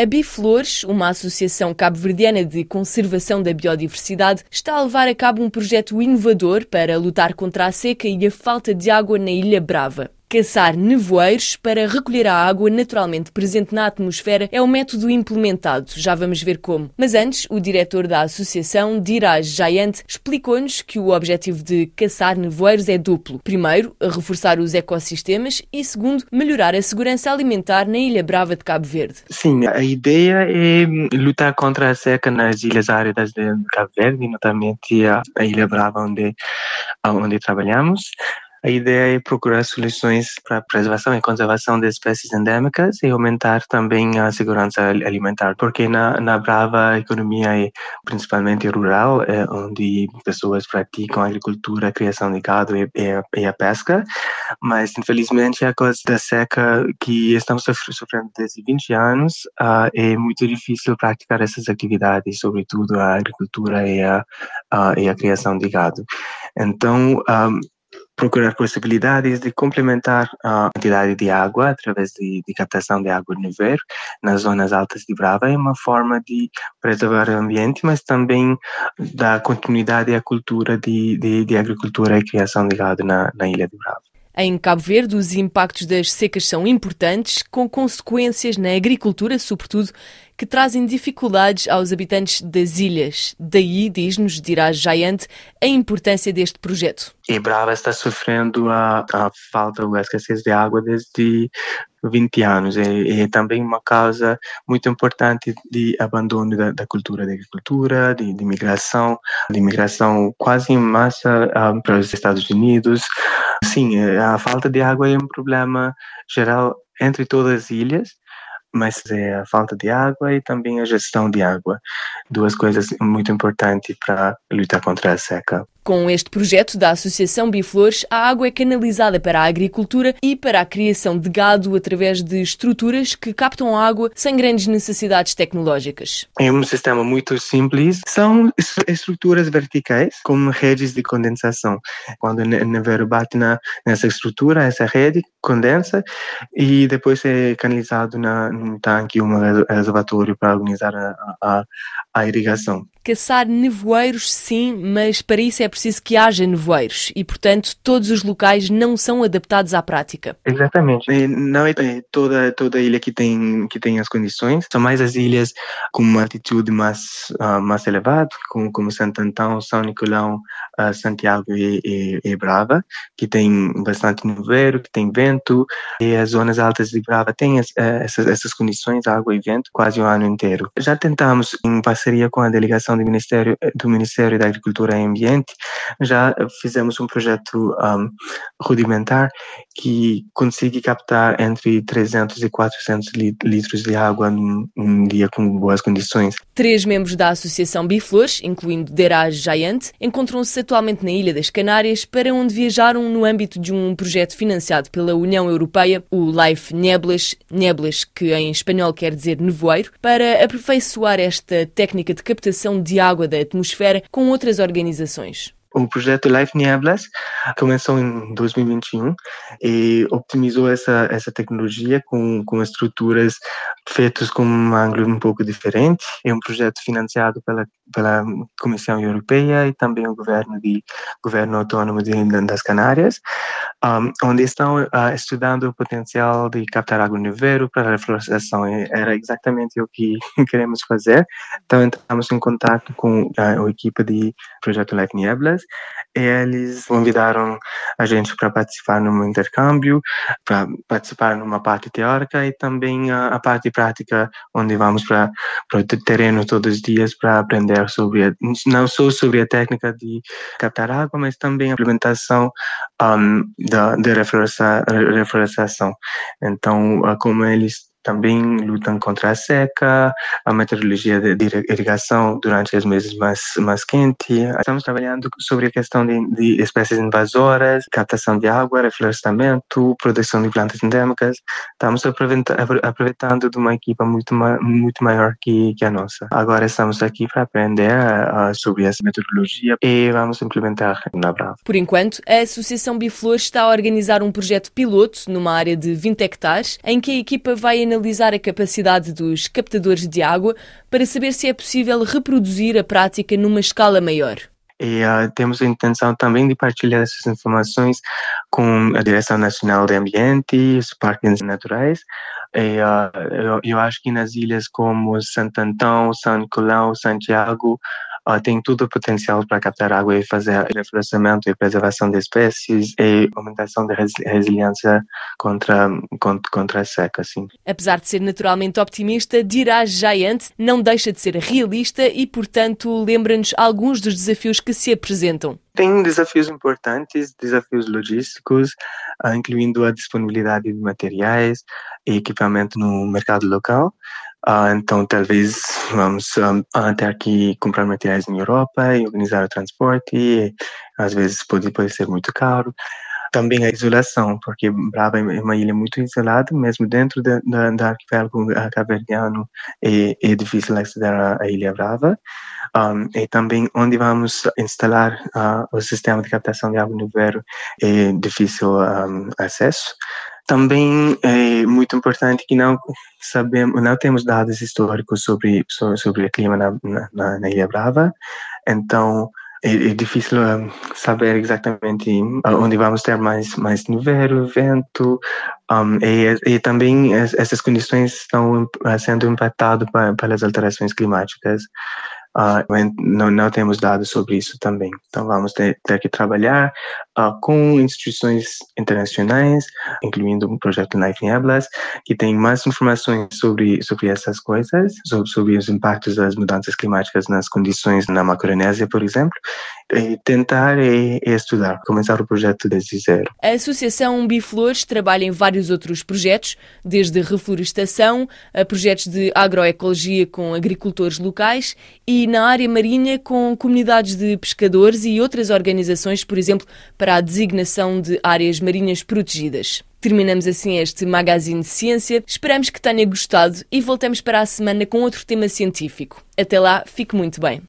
A Biflores, uma associação cabo-verdiana de conservação da biodiversidade, está a levar a cabo um projeto inovador para lutar contra a seca e a falta de água na Ilha Brava. Caçar nevoeiros para recolher a água naturalmente presente na atmosfera é o método implementado. Já vamos ver como. Mas antes, o diretor da associação, Diraj Jayant, explicou-nos que o objetivo de caçar nevoeiros é duplo. Primeiro, reforçar os ecossistemas e segundo, melhorar a segurança alimentar na Ilha Brava de Cabo Verde. Sim, a ideia é lutar contra a seca nas ilhas áridas de Cabo Verde, notamente a, Ilha Brava onde, onde trabalhamos. A ideia é procurar soluções para a preservação e conservação de espécies endêmicas e aumentar também a segurança alimentar, porque na, na Brava a economia é principalmente rural, é onde pessoas praticam a agricultura, a criação de gado e, e, e a pesca, mas infelizmente a causa da seca que estamos sofrendo desde 20 anos, uh, é muito difícil praticar essas atividades, sobretudo a agricultura e a, uh, e a criação de gado. Então, um, ah, procurar possibilidades de complementar a quantidade de água através de, de captação de água no ver nas zonas altas de Brava é uma forma de preservar o ambiente, mas também dar continuidade à cultura de, de, de agricultura e criação de gado na, na ilha de Brava. Em Cabo Verde, os impactos das secas são importantes, com consequências na agricultura, sobretudo, que trazem dificuldades aos habitantes das ilhas. Daí, diz-nos Dirá Jayante, a importância deste projeto. E Brava está sofrendo a, a falta ou a escassez de água desde 20 anos. É, é, também uma causa muito importante de abandono da, da cultura da agricultura, de, de migração, de migração quase em massa um, para os Estados Unidos. Sim, é, a falta de água é um problema geral entre todas as ilhas, mas é a falta de água e também a gestão de água. Duas coisas muito importantes para lutar contra a seca. Com este projeto da Associação Biflores, a água é canalizada para a agricultura e para a criação de gado através de estruturas que captam água sem grandes necessidades tecnológicas. É um sistema muito simples. São estruturas verticais com redes de condensação. Quando o nevoeiro bate na, nessa estrutura, essa rede condensa e depois é canalizado na, num tanque, um reservatório para organizar a irrigação. Caçar nevoeiros, sim, mas para isso é preciso que haja nevoeiros e, portanto, todos os locais não são adaptados à prática. Exatamente. Não é toda, toda ilha que tem, que tem as condições, são mais as ilhas com uma altitude mais, uh, mais elevada, como, como Santo Antão, São Nicolau, uh, Santiago e, e, e, Brava, que tem bastante nevoeiro, que tem vento, e as zonas altas de Brava têm as, uh, essas, essas condições, água e vento, quase o ano inteiro. Já tentamos, em parceria com a delegação do Ministério, do Ministério da Agricultura e Ambiente, já fizemos um projeto um, rudimentar que consegue captar entre 300 e 400 litros de água num, dia com boas condições. Três membros da Associação Biflores, incluindo Deraj Jayante, encontram-se atualmente na Ilha das Canárias, para onde viajaram no âmbito de um projeto financiado pela União Europeia, o Life Neblas, Neblas que em espanhol quer dizer nevoeiro, para aperfeiçoar esta técnica de captação de água da atmosfera com outras organizações. O projeto Life Nieblas começou em 2021 e optimizou essa, essa tecnologia com, com estruturas feitas com um ângulo um pouco diferente. É um projeto financiado pela, pela Comissão Europeia e também o governo de governo autônomo de, das Canárias, um, onde estão uh, estudando o potencial de captar água no neveiro para a reflorestação. Era exatamente o que queremos fazer. Então entramos em contato com a, a equipe de projeto Life Nieblas e eles convidaram a gente para participar num intercâmbio, para participar numa parte teórica e também a, a parte prática, onde vamos para o terreno todos os dias para aprender sobre, não só sobre a técnica de captar água, mas também a implementação um, da, da reflorestação. Então, como eles também lutam contra a seca, a meteorologia de, irrigação durante os meses mais, mais quentes. Estamos trabalhando sobre a questão de, de espécies invasoras, captação de água, reflorestamento, proteção de plantas endêmicas. Estamos aproveitando de uma equipa muito, muito maior que, que a nossa. Agora estamos aqui para aprender uh, sobre essa metodologia e vamos implementar na Brava. Por enquanto, a Associação Biflor está a organizar um projeto piloto numa área de 20 hectares, em que a equipa vai analisar analisar a capacidade dos captadores de água para saber se é possível reproduzir a prática numa escala maior. E uh, temos a intenção também de partilhar essas informações com a Direção Nacional de Ambiente os parques naturais. E, uh, eu, eu, acho que nas ilhas como Santo Antão, São Nicolau, Santiago, uh, tem todo o potencial para captar água e fazer reflorescimento e preservação de espécies e aumentação da resiliência contra, contra, contra a seca. Assim. Apesar de ser naturalmente optimista, Diraj Giant não deixa de ser realista e, portanto, lembra-nos alguns dos desafios que se apresentam. Tem desafios importantes, desafios logísticos, ah, incluindo a disponibilidade de materiais e equipamento no mercado local. Uh, então, talvez vamos um, ter que comprar materiais na Europa e organizar o transporte. E, às vezes pode, pode ser muito caro. Também a isolação, porque Brava é uma ilha muito isolada, mesmo dentro da, da, arquipélago caverniano, é, é difícil aceder à, Ilha Brava. Um, e também onde vamos instalar uh, o sistema de captação de água no verão é difícil um, acesso. Também é muito importante que não sabemos, não temos dados históricos sobre sobre o clima na, na, na Ilha Brava, então é, é difícil um, saber exatamente onde vamos ter mais mais nevoeiro, vento, um, e, e, também essas condições estão sendo impactadas pelas alterações climáticas. Uh, não, não, temos dados sobre isso também. Então, vamos ter, ter que trabalhar uh, com instituições internacionais, incluindo o projeto Life in Eblas, que tem mais informações sobre, sobre essas coisas, sobre, sobre os impactos das mudanças climáticas nas condições na Macronésia, por exemplo, e tentar e, e, estudar, começar o projeto desde zero. A Associação Biflores trabalha em vários outros projetos, desde reflorestação a projetos de agroecologia com agricultores locais e na área marinha com comunidades de pescadores e outras organizações, por exemplo, para a designação de áreas marinhas protegidas. Terminamos assim este Magazine de Ciência. Esperamos que tenha gostado e voltamos para a semana com outro tema científico. Até lá, fique muito bem.